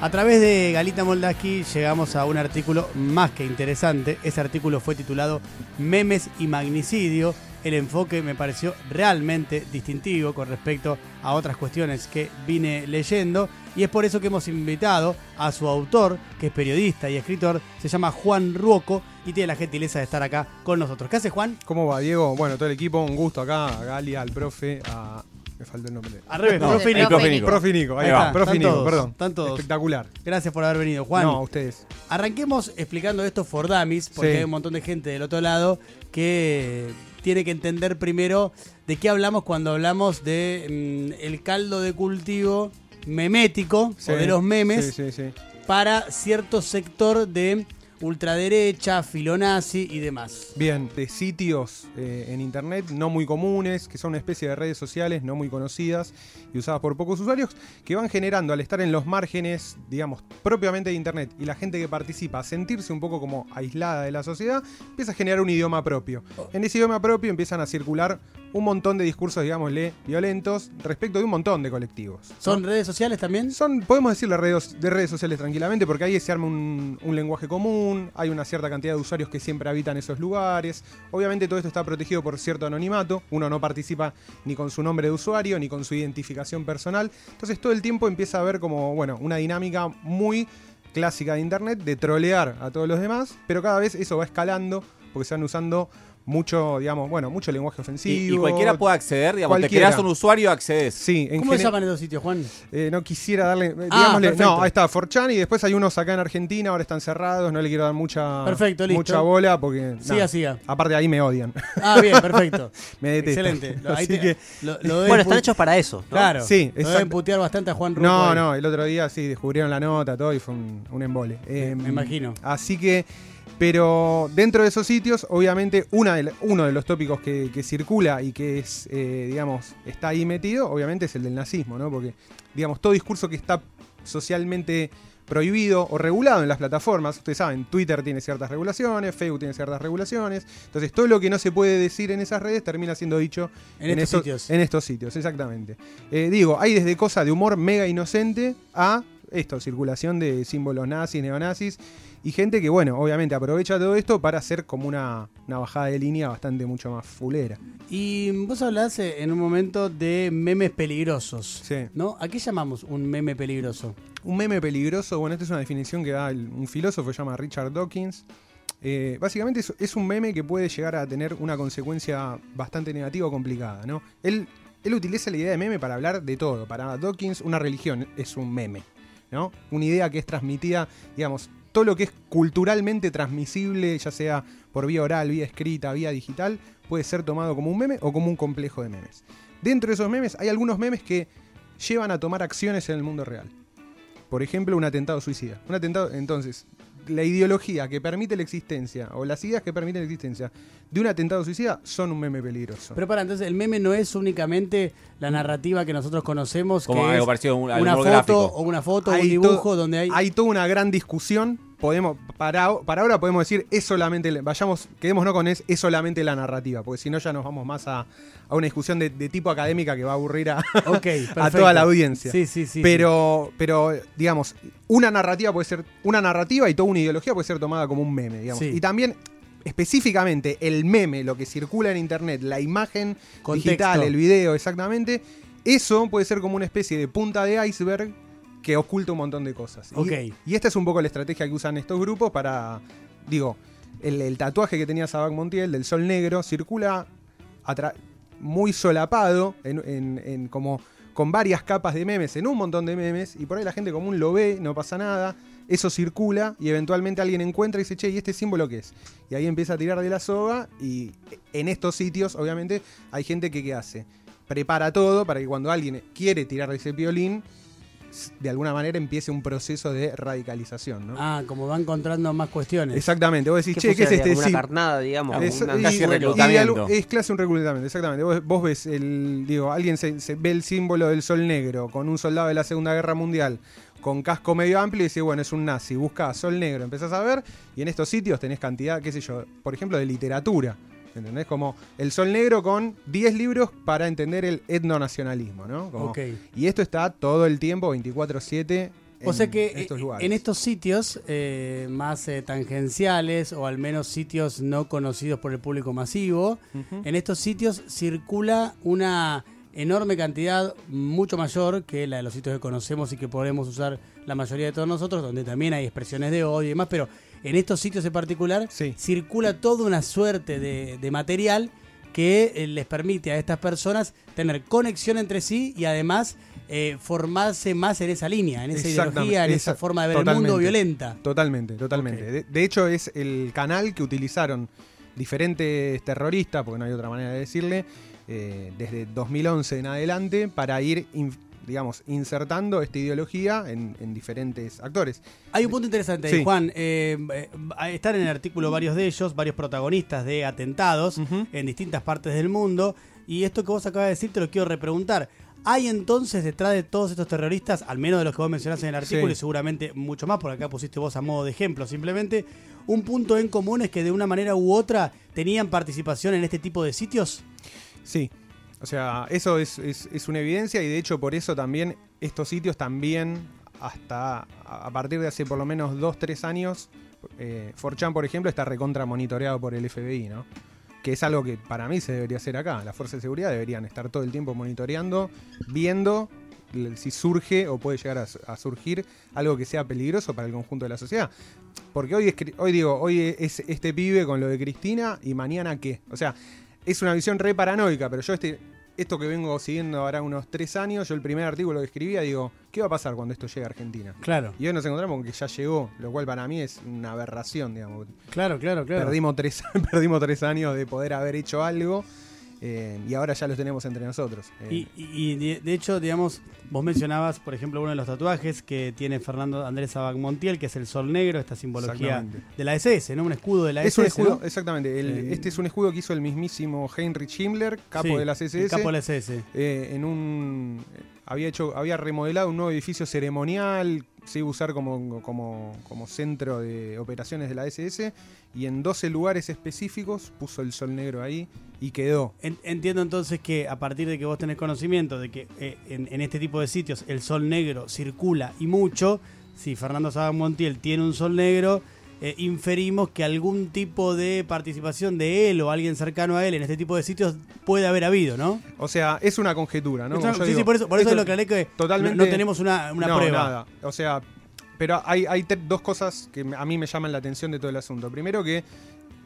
A través de Galita Moldaski llegamos a un artículo más que interesante. Ese artículo fue titulado Memes y Magnicidio. El enfoque me pareció realmente distintivo con respecto a otras cuestiones que vine leyendo y es por eso que hemos invitado a su autor, que es periodista y escritor, se llama Juan Ruoco y tiene la gentileza de estar acá con nosotros. ¿Qué hace Juan? ¿Cómo va, Diego? Bueno, todo el equipo, un gusto acá, a Gali, al profe, a... Me falta el nombre. Al revés, No, profe el Nico. profe Nico. Profe Nico, ahí, Ahí va. está, Profe están Nico, todos, perdón. están todos. Espectacular. Gracias por haber venido, Juan. No, a ustedes. Arranquemos explicando esto for dummies, porque Sí. hay un montón de gente del otro lado que tiene que entender primero de qué hablamos cuando hablamos de mm, el caldo de cultivo memético Sí, o de los memes Sí, sí, sí. para cierto sector de ultraderecha, filonazi y demás. Bien, de sitios eh, en internet no muy comunes, que son una especie de redes sociales no muy conocidas y usadas por pocos usuarios, que van generando al estar en los márgenes, digamos, propiamente de internet y la gente que participa a sentirse un poco como aislada de la sociedad, empieza a generar un idioma propio. En ese idioma propio empiezan a circular un montón de discursos, digámosle, violentos respecto de un montón de colectivos. ¿no? ¿Son redes sociales también? Son, podemos decirle redes, de redes sociales tranquilamente, porque ahí se arma un, un lenguaje común, hay una cierta cantidad de usuarios que siempre habitan esos lugares. Obviamente todo esto está protegido por cierto anonimato, uno no participa ni con su nombre de usuario, ni con su identificación personal. Entonces todo el tiempo empieza a haber como, bueno, una dinámica muy clásica de internet de trolear a todos los demás, pero cada vez eso va escalando, porque se van usando mucho, digamos, bueno, mucho lenguaje ofensivo. y cualquiera puede acceder, digamos, te Cualquiera. creas un usuario, accedes. Sí, en ¿Cómo se llaman esos sitios, Juan? eh, no quisiera darle. eh, Ah, no, ahí está, Forchan y después hay unos acá en Argentina, ahora están cerrados, no le quiero dar mucha, Perfecto, listo. mucha bola porque. Siga, nada, siga. Aparte ahí me odian. Ah, bien, perfecto. me detestan. Excelente. Así te- que- lo- lo deben Bueno, están hechos para eso. ¿no? Claro. Sí, Lo deben putear bastante a Juan No, ahí. no, el otro día sí descubrieron la nota, todo y fue un, un embole. Eh, me imagino. Así que. Pero dentro de esos sitios, obviamente, una de uno de los tópicos que, que circula y que es, eh, digamos, está ahí metido, obviamente es el del nazismo, ¿no? Porque, digamos, todo discurso que está socialmente prohibido o regulado en las plataformas, ustedes saben, Twitter tiene ciertas regulaciones, Facebook tiene ciertas regulaciones, entonces todo lo que no se puede decir en esas redes termina siendo dicho En estos estos- sitios. En estos sitios, exactamente. Eh, digo, hay desde cosas de humor mega inocente a esto, circulación de símbolos nazis, neonazis, y gente que, bueno, obviamente aprovecha todo esto para hacer como una, una bajada de línea bastante mucho más fulera. Y vos hablás eh, en un momento de memes peligrosos. Sí. ¿No? ¿A qué llamamos un meme peligroso? Un meme peligroso, bueno, esta es una definición que da el- un filósofo, se llama Richard Dawkins. Eh, básicamente es, es un meme que puede llegar a tener una consecuencia bastante negativa o complicada, ¿no? Él, él utiliza la idea de meme para hablar de todo. Para Dawkins, una religión es un meme, ¿no? Una idea que es transmitida, digamos, todo lo que es culturalmente transmisible, ya sea por vía oral, vía escrita, vía digital, puede ser tomado como un meme o como un complejo de memes. Dentro de esos memes hay algunos memes que llevan a tomar acciones en el mundo real. Por ejemplo, un atentado suicida. Un atentado, entonces, la ideología que permite la existencia o las ideas que permiten la existencia de un atentado suicida son un meme peligroso. Pero para, entonces, el meme no es únicamente la narrativa que nosotros conocemos, Como que algo es parecido a un- al una foto gráfico. o una foto, Hay un dibujo donde hay... Hay toda una gran discusión. Podemos, para, para ahora podemos decir, es solamente, la- vayamos, quedémonos con es, es solamente la narrativa, porque si no ya nos vamos más a, a una discusión de, de tipo académica que va a aburrir a, a toda la audiencia. Sí, sí, sí. pero, pero, digamos, una narrativa puede ser, una narrativa y toda una ideología puede ser tomada como un meme, digamos. Sí. Y también, específicamente, el meme, lo que circula en internet, la imagen Contexto. digital, el video, exactamente, eso puede ser como una especie de punta de iceberg que oculta un montón de cosas. Y- Ok. Y, esta es un poco la estrategia que usan estos grupos para, digo, el, el tatuaje que tenía Sabac Montiel del sol negro circula muy solapado, en, en- en como con varias capas de memes, en un montón de memes, y por ahí la gente común lo ve, no pasa nada, eso circula y eventualmente alguien encuentra y dice, che, ¿y este símbolo qué es? Y ahí empieza a tirar de la soga y en estos sitios, obviamente, hay gente que ¿qué hace? Prepara todo para que cuando alguien quiere tirar de ese violín, de alguna manera empiece un proceso de radicalización, ¿no? Ah, como va encontrando más cuestiones. Exactamente, vos decís, ¿Qué che, ¿qué es este una sí- carnada, digamos. es, una- y- casi y de reclutamiento. es clase un reclutamiento, exactamente. Vos, vos ves el, digo, alguien se, se ve el símbolo del sol negro con un soldado de la Segunda Guerra Mundial con casco medio amplio y dice, bueno, es un nazi. Buscás sol negro, empezás a ver y en estos sitios tenés cantidad, qué sé yo, por ejemplo, de literatura. ¿Entendés? Como el sol negro con 10 libros para entender el etnonacionalismo, ¿no? Como- Ok. Y esto está todo el tiempo, 24-7, O sea que en estos eh, lugares. en estos sitios eh, más eh, tangenciales o al menos sitios no conocidos por el público masivo, en estos sitios circula una enorme cantidad, mucho mayor que la de los sitios que conocemos y que podemos usar la mayoría de todos nosotros, donde también hay expresiones de odio y demás, pero en estos sitios en particular Sí. circula toda una suerte de, de material que eh, les permite a estas personas tener conexión entre sí y además eh, formarse más en esa línea, en esa ideología, en esa forma de ver el mundo violenta. Totalmente, totalmente. De, de hecho, es el canal que utilizaron diferentes terroristas, porque no hay otra manera de decirle, eh, desde 2011 en adelante, para ir, in- digamos, insertando esta ideología en, en diferentes actores. Hay un punto interesante, Sí. Juan. eh, eh, están en el artículo varios de ellos, varios protagonistas de atentados en distintas partes del mundo. Y esto que vos acabas de decir te lo quiero repreguntar. ¿Hay entonces detrás de todos estos terroristas, al menos de los que vos mencionaste en el artículo Sí. y seguramente mucho más, porque acá pusiste vos a modo de ejemplo, simplemente un punto en común es que de una manera u otra tenían participación en este tipo de sitios? Sí, o sea, eso es, es- es una evidencia y de hecho por eso también estos sitios también hasta a partir de hace por lo menos 2, 3 años, eh, 4chan por ejemplo está recontra monitoreado por el FBI, ¿no? Que es algo que para mí se debería hacer acá. Las fuerzas de seguridad deberían estar todo el tiempo monitoreando, viendo si surge o puede llegar a, su- a surgir algo que sea peligroso para el conjunto de la sociedad. Porque hoy, es, hoy digo, hoy es este pibe con lo de Cristina y mañana qué. O sea, es una visión re paranoica, pero yo este, esto que vengo siguiendo ahora unos tres años, yo el primer artículo que escribía digo, ¿qué va a pasar cuando esto llegue a Argentina? Claro, Y hoy nos encontramos con que ya llegó, lo cual para mí es una aberración, digamos. claro, claro, claro. Perdimos, tres, perdimos tres años de poder haber hecho algo eh, y ahora ya los tenemos entre nosotros. Eh, Y, y- y de, hecho, digamos, vos mencionabas, por ejemplo, uno de los tatuajes que tiene Fernando Andrés Sabac Montiel, que es el sol negro, esta simbología de la SS, ¿no? Un escudo de la es un SS. escudo, ¿no? exactamente. el- Eh, este es un escudo que hizo el mismísimo Heinrich Himmler, capo Sí, de las SS. capo de la SS. en un había hecho había remodelado un nuevo edificio ceremonial se iba a usar como, como, como centro de operaciones de la SS y en 12 lugares específicos puso el sol negro ahí y quedó. En- Entiendo entonces que a partir de que vos tenés conocimiento de que eh, en, en este tipo de sitios el sol negro circula y mucho, si Fernando Sabac Montiel tiene un sol negro, eh, inferimos que algún tipo de participación de él o alguien cercano a él en este tipo de sitios puede haber habido, ¿no? o sea es una conjetura no Esto- sí, sí, por eso, por eso esto- lo aclaré que totalmente- no, no tenemos una, una no, prueba. nada. O sea, pero hay, dos cosas que a mí me llaman la atención de todo el asunto. Primero que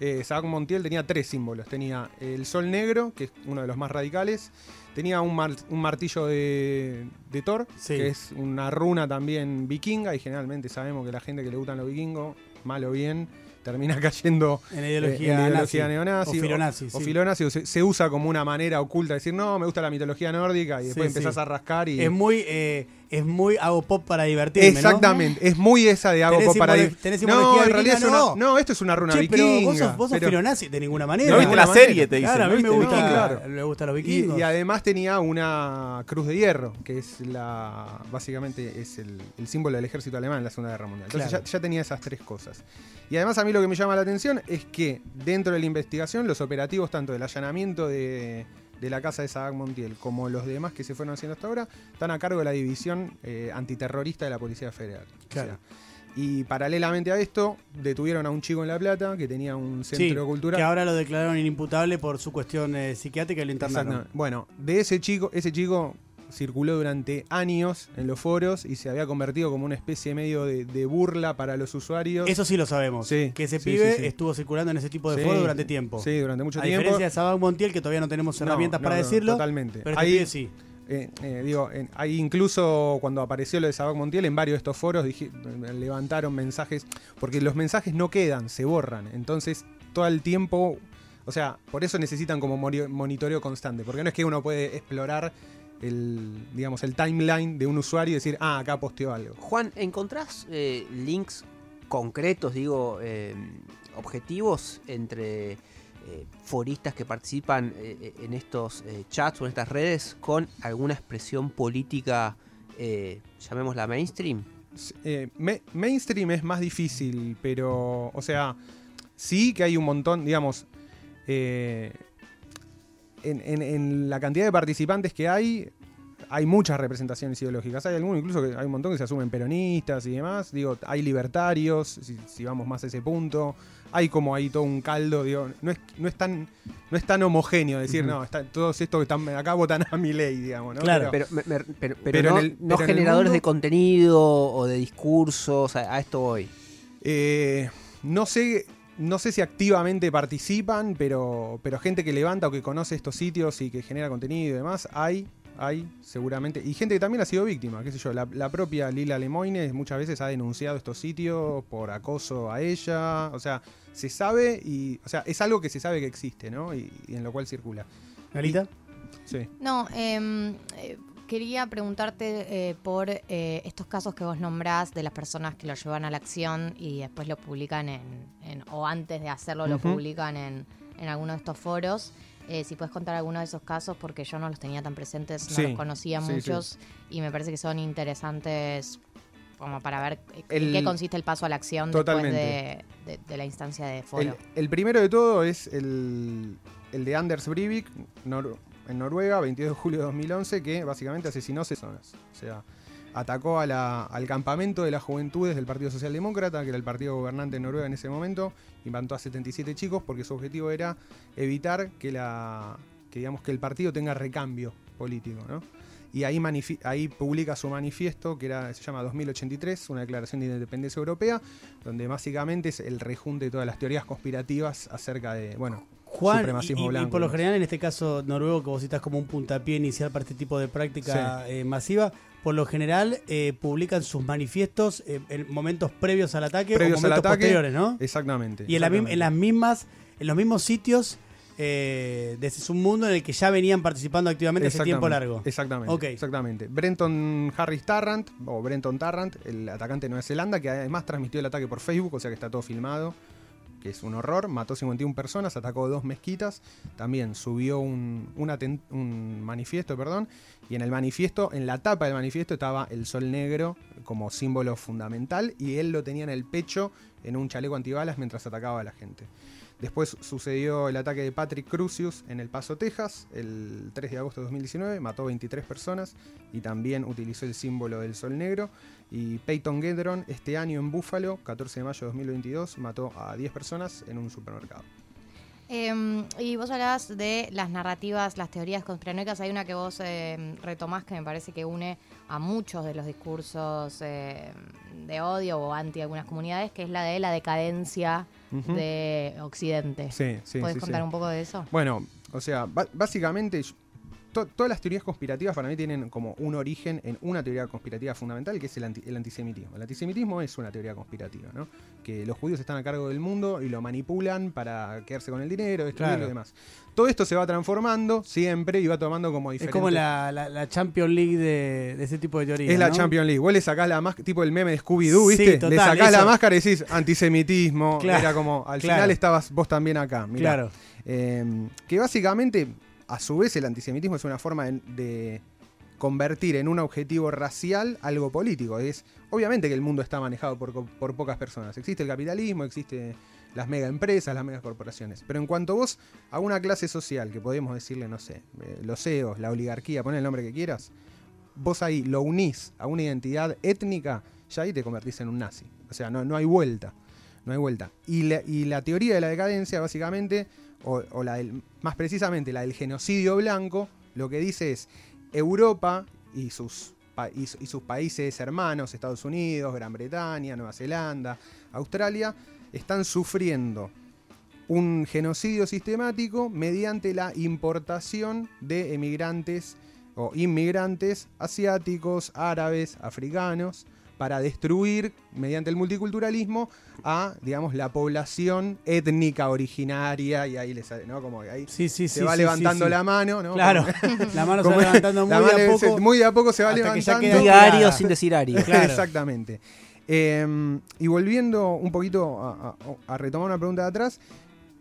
eh, Sabac Montiel tenía tres símbolos. Tenía el sol negro, que es uno de los más radicales. Tenía un, mar- un martillo de, de Thor, Sí. que es una runa también vikinga. Y generalmente sabemos que la gente que le gustan los vikingos, mal o bien, termina cayendo En la eh, ideología, en la nazi, ideología neonazi. o filonazi, o sí. filonazi, o se, se usa como una manera oculta de decir, no, me gusta la mitología nórdica. Y después Sí, empezás sí. a rascar y... Es muy, eh, es muy hago pop para divertirme, ¿no? Exactamente, es muy esa de hago ¿Tenés pop para tenés No, en realidad es vikinga? una. No. No, esto es una runa Che, pero vikinga. vos sos, vos sos pero- filonazi de ninguna manera. ¿No viste la manera. serie? Te dicen. Claro, a mí ¿no me gusta, No, claro. me gustan los y, vikingos. y además tenía una cruz de hierro, que es la. Básicamente es el, el símbolo del ejército alemán en la Segunda Guerra Mundial. Entonces Claro. ya, ya tenía esas tres cosas. Y además a mí lo que me llama la atención es que dentro de la investigación, los operativos, tanto del allanamiento de, de la casa de Sabac Montiel como los demás que se fueron haciendo hasta ahora, están a cargo de la división eh, antiterrorista de la Policía Federal. O sea, y paralelamente a esto, detuvieron a un chico en La Plata que tenía un Sí, centro cultural. que ahora lo declararon inimputable por su cuestión eh, psiquiátrica y lo internaron. Bueno, de ese chico, ese chico circuló durante años en los foros y se había convertido como una especie medio de, de burla para los usuarios. Eso sí lo sabemos. Sí, que ese sí, pibe sí, estuvo circulando en ese tipo de foros durante tiempo. Sí, durante mucho a tiempo. diferencia de Sabac Montiel, que todavía no tenemos herramientas no, para no, decirlo. Totalmente. Pero este Ahí, pibe sí. eh, eh, digo, en- ahí incluso cuando apareció lo de Sabac Montiel, en varios de estos foros dije- levantaron mensajes, porque los mensajes no quedan, se borran. Entonces, todo el tiempo, o sea, por eso necesitan como monitoreo constante, porque no es que uno puede explorar el, digamos, el timeline de un usuario y decir, ah, acá posteó algo. Juan, ¿encontrás eh, links concretos, digo, eh, objetivos entre eh, foristas que participan eh, en estos chats o en estas redes con alguna expresión política, llamémosla mainstream? Me- mainstream es más difícil, pero, o sea, sí que hay un montón, digamos, eh, en, en- en la cantidad de participantes que hay, hay muchas representaciones ideológicas. Hay algunos incluso que hay un montón que se asumen peronistas y demás. Digo, hay libertarios, si, si vamos más a ese punto. Hay como ahí todo un caldo, digo, no es, no es tan, no es tan homogéneo decir, no, está, todos estos que están acá votan a mi ley, digamos, ¿no? Claro. Pero- Pero, me- me- pero, pero Pero en no, el- no generadores mundo- de contenido o de discursos, a, a esto voy. Eh, no sé. No sé si activamente participan, pero, pero gente que levanta o que conoce estos sitios y que genera contenido y demás, hay, hay seguramente. Y gente que también ha sido víctima, qué sé yo. La, la propia Lila Lemoyne muchas veces ha denunciado estos sitios por acoso a ella. O sea, se sabe y. O sea, es algo que se sabe que existe, ¿no? Y, y en lo cual circula. Galita. Sí. No, em, eh, quería preguntarte eh, por eh, estos casos que vos nombrás de las personas que lo llevan a la acción y después lo publican en, en- o antes de hacerlo lo publican en, en alguno de estos foros. Eh, si puedes contar alguno de esos casos, porque yo no los tenía tan presentes, no Sí, los conocía sí, muchos y me parece que son interesantes como para ver El- en qué consiste el paso a la acción Totalmente. después de, de- de la instancia de foro. El, el primero de todo es el, el de Anders Breivik Nor- en Noruega, 22 de julio de 2011, que básicamente asesinó personas. O sea, atacó a la- al campamento de las juventudes del Partido Socialdemócrata, que era el partido gobernante en Noruega en ese momento, y mató a 77 chicos porque su objetivo era evitar que, la, que, digamos, que el partido tenga recambio político. ¿no? Y ahí, ahí publica su manifiesto, que era, se llama 2083, una declaración de independencia europea, donde básicamente es el rejunte de todas las teorías conspirativas acerca de, bueno, Y, supremacismo y- y blanco. por lo general en este caso noruego que vos citas como un puntapié inicial para este tipo de práctica eh, masiva, por lo general eh, publican sus manifiestos eh, en momentos previos al ataque Previos o momentos ataque, posteriores, ¿no? Exactamente. Y en, la las mismas, en los mismos sitios eh, de ese submundo en el que ya venían participando activamente hace tiempo largo. Exactamente. Ok. Exactamente. Brenton Harris Tarrant, o Brenton Tarrant, el atacante de Nueva Zelanda, que además transmitió el ataque por Facebook, o sea que está todo filmado, que es un horror. Mató 51 personas, atacó dos mezquitas. También subió un, un manifiesto, perdón. Y en el manifiesto, en la tapa del manifiesto, estaba el sol negro como símbolo fundamental. Y él lo tenía en el pecho, en un chaleco antibalas, mientras atacaba a la gente. Después sucedió el ataque de Patrick Crucius en El Paso, Texas, el 3 de agosto de 2019, mató 23 personas y también utilizó el símbolo del sol negro. Y Peyton Gedron este año en Buffalo, 14 de mayo de 2022, mató a 10 personas en un supermercado. Eh, y vos hablabas de las narrativas, las teorías conspiranoicas. Hay una que vos eh, retomás que me parece que une a muchos de los discursos eh, de odio o anti algunas comunidades, que es la de la decadencia de Occidente. Sí, sí, ¿Puedes sí, contar sí. un poco de eso? Bueno, o sea, básicamente to- todas las teorías conspirativas para mí tienen como un origen en una teoría conspirativa fundamental que es el, anti- el antisemitismo. El antisemitismo es una teoría conspirativa, ¿no? Que los judíos están a cargo del mundo y lo manipulan para quedarse con el dinero, destruirlo Claro. y demás. Todo esto se va transformando siempre y va tomando como Es diferentes... como la, la, la Champions League de, de ese tipo de teoría. Es la. Champions League. Vos le sacás la máscara, tipo el meme de Scooby-Doo, Sí, ¿viste? total, le sacás la máscara y decís antisemitismo. Claro, Era como, al claro. final estabas vos también acá. mirá. Claro. Eh, que básicamente, a su vez, el antisemitismo es una forma de, convertir en un objetivo racial algo político. Es obviamente que el mundo está manejado por, por pocas personas. Existe el capitalismo, existe las mega empresas, las mega corporaciones. Pero en cuanto vos a una clase social, que podemos decirle, no sé, eh, los CEOs, la oligarquía, pon el nombre que quieras, vos ahí lo unís a una identidad étnica, ya ahí te convertís en un nazi. O sea, no, no hay vuelta. No hay vuelta. Y la, y la teoría de la decadencia, básicamente, o, la del- más precisamente la del genocidio blanco, lo que dice es Europa y sus, y sus países hermanos, Estados Unidos, Gran Bretaña, Nueva Zelanda, Australia, están sufriendo un genocidio sistemático mediante la importación de emigrantes o inmigrantes asiáticos, árabes, africanos, para destruir, mediante el multiculturalismo, a, digamos, la población étnica originaria, y ahí les sale, ¿no? Como que ahí Sí, sí, se sí, va levantando la mano, ¿no? Claro. Como- la mano se va levantando muy de a se- poco. muy de a poco se va hasta que ya levantando. sin decir ario. Claro. Exactamente. Eh, y volviendo un poquito a, a- a retomar una pregunta de atrás,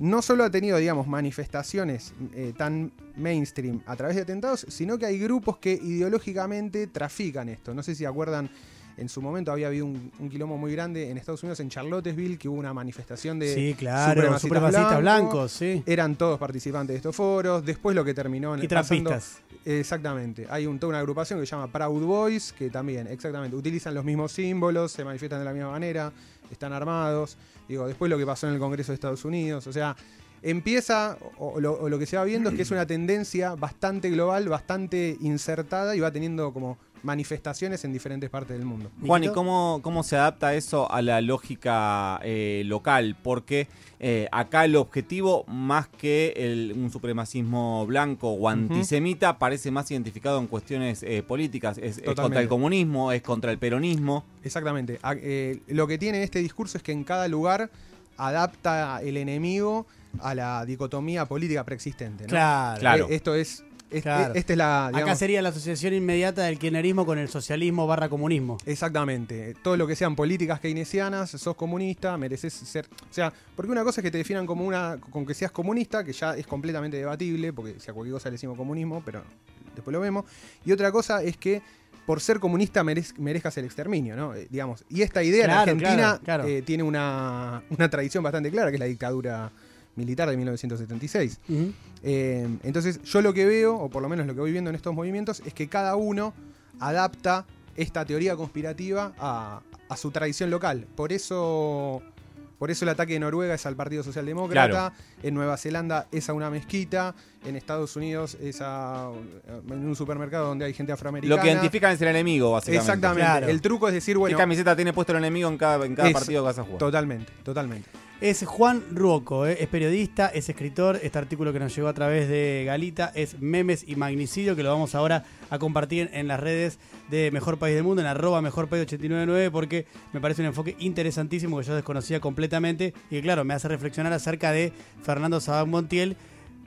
no solo ha tenido, digamos, manifestaciones eh, tan mainstream a través de atentados, sino que hay grupos que ideológicamente trafican esto. No sé si acuerdan En su momento había habido un, un quilombo muy grande en Estados Unidos, en Charlottesville, que hubo una manifestación de Sí, claro, supremacistas supremacistas blancos. blancos, sí. Eran todos participantes de estos foros. Después lo que terminó en Y pasando-. Exactamente. Hay un, toda una agrupación que se llama Proud Boys, que también, exactamente, utilizan los mismos símbolos, se manifiestan de la misma manera, están armados. Digo, después lo que pasó en el Congreso de Estados Unidos. O sea, empieza, o lo, o lo que se va viendo es que es una tendencia bastante global, bastante insertada y va teniendo como manifestaciones en diferentes partes del mundo. Juan, ¿y cómo, cómo se adapta eso a la lógica eh, local? Porque eh, acá el objetivo, más que el- un supremacismo blanco o antisemita, parece más identificado en cuestiones eh, políticas. Es, es contra el comunismo, es contra el peronismo. Exactamente. A- eh, lo que tiene este discurso es que en cada lugar adapta el enemigo a la dicotomía política preexistente. ¿no? Claro. Claro. Eh, Esto es. Claro. Esta es la. Acá sería la asociación inmediata del kirchnerismo con el socialismo barra comunismo. Exactamente. Todo lo que sean políticas keynesianas, sos comunista, mereces ser. O sea, porque una cosa es que te definan como una. con que seas comunista, que ya es completamente debatible, porque si a cualquier cosa le decimos comunismo, pero después lo vemos. Y otra cosa es que por ser comunista merez- merezcas el exterminio, ¿no? Eh, digamos. Y esta idea Claro, en Argentina claro. eh, tiene una, una tradición bastante clara, que es la dictadura militar de 1976. Ujú. Eh, entonces, yo lo que veo, o por lo menos lo que voy viendo en estos movimientos, es que cada uno adapta esta teoría conspirativa a, a su tradición local. Por eso, por eso el ataque de Noruega es al Partido Socialdemócrata, en Nueva Zelanda es a una mezquita, en Estados Unidos es a en un supermercado donde hay gente afroamericana. Lo que identifican es el enemigo, básicamente. Exactamente. Claro. El truco es decir, ¿Qué bueno, camiseta tiene puesto el enemigo en cada, en cada Es- partido que vas a jugar? totalmente, totalmente. Es Juan Ruoco, eh, es periodista, es escritor. Este artículo que nos llegó a través de Galita es Memes y Magnicidio, que lo vamos ahora a compartir en las redes de Mejor País del Mundo, en arroba Mejor País 899, porque me parece un enfoque interesantísimo que yo desconocía completamente y que, claro, me hace reflexionar acerca de Fernando Sabán Montiel.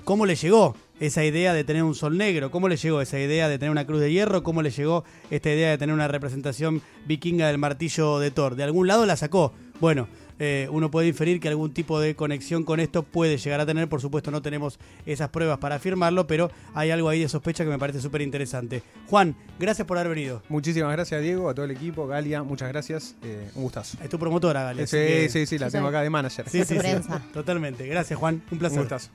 ¿Cómo le llegó esa idea de tener un sol negro? ¿Cómo le llegó esa idea de tener una cruz de hierro? ¿Cómo le llegó esta idea de tener una representación vikinga del martillo de Thor? De algún lado la sacó. Bueno, eh, uno puede inferir que algún tipo de conexión con esto puede llegar a tener. Por supuesto, no tenemos esas pruebas para afirmarlo, pero hay algo ahí de sospecha que me parece súper interesante. Juan, gracias por haber venido. Muchísimas gracias, Diego, a todo el equipo, Galia, muchas gracias. eh, un gustazo. Es tu promotora, Gale. así Sí, que- sí, sí, la Sí, tengo acá de manager. Sí, sí, sí. Totalmente. Gracias, Juan. Un Un placer. gustazo.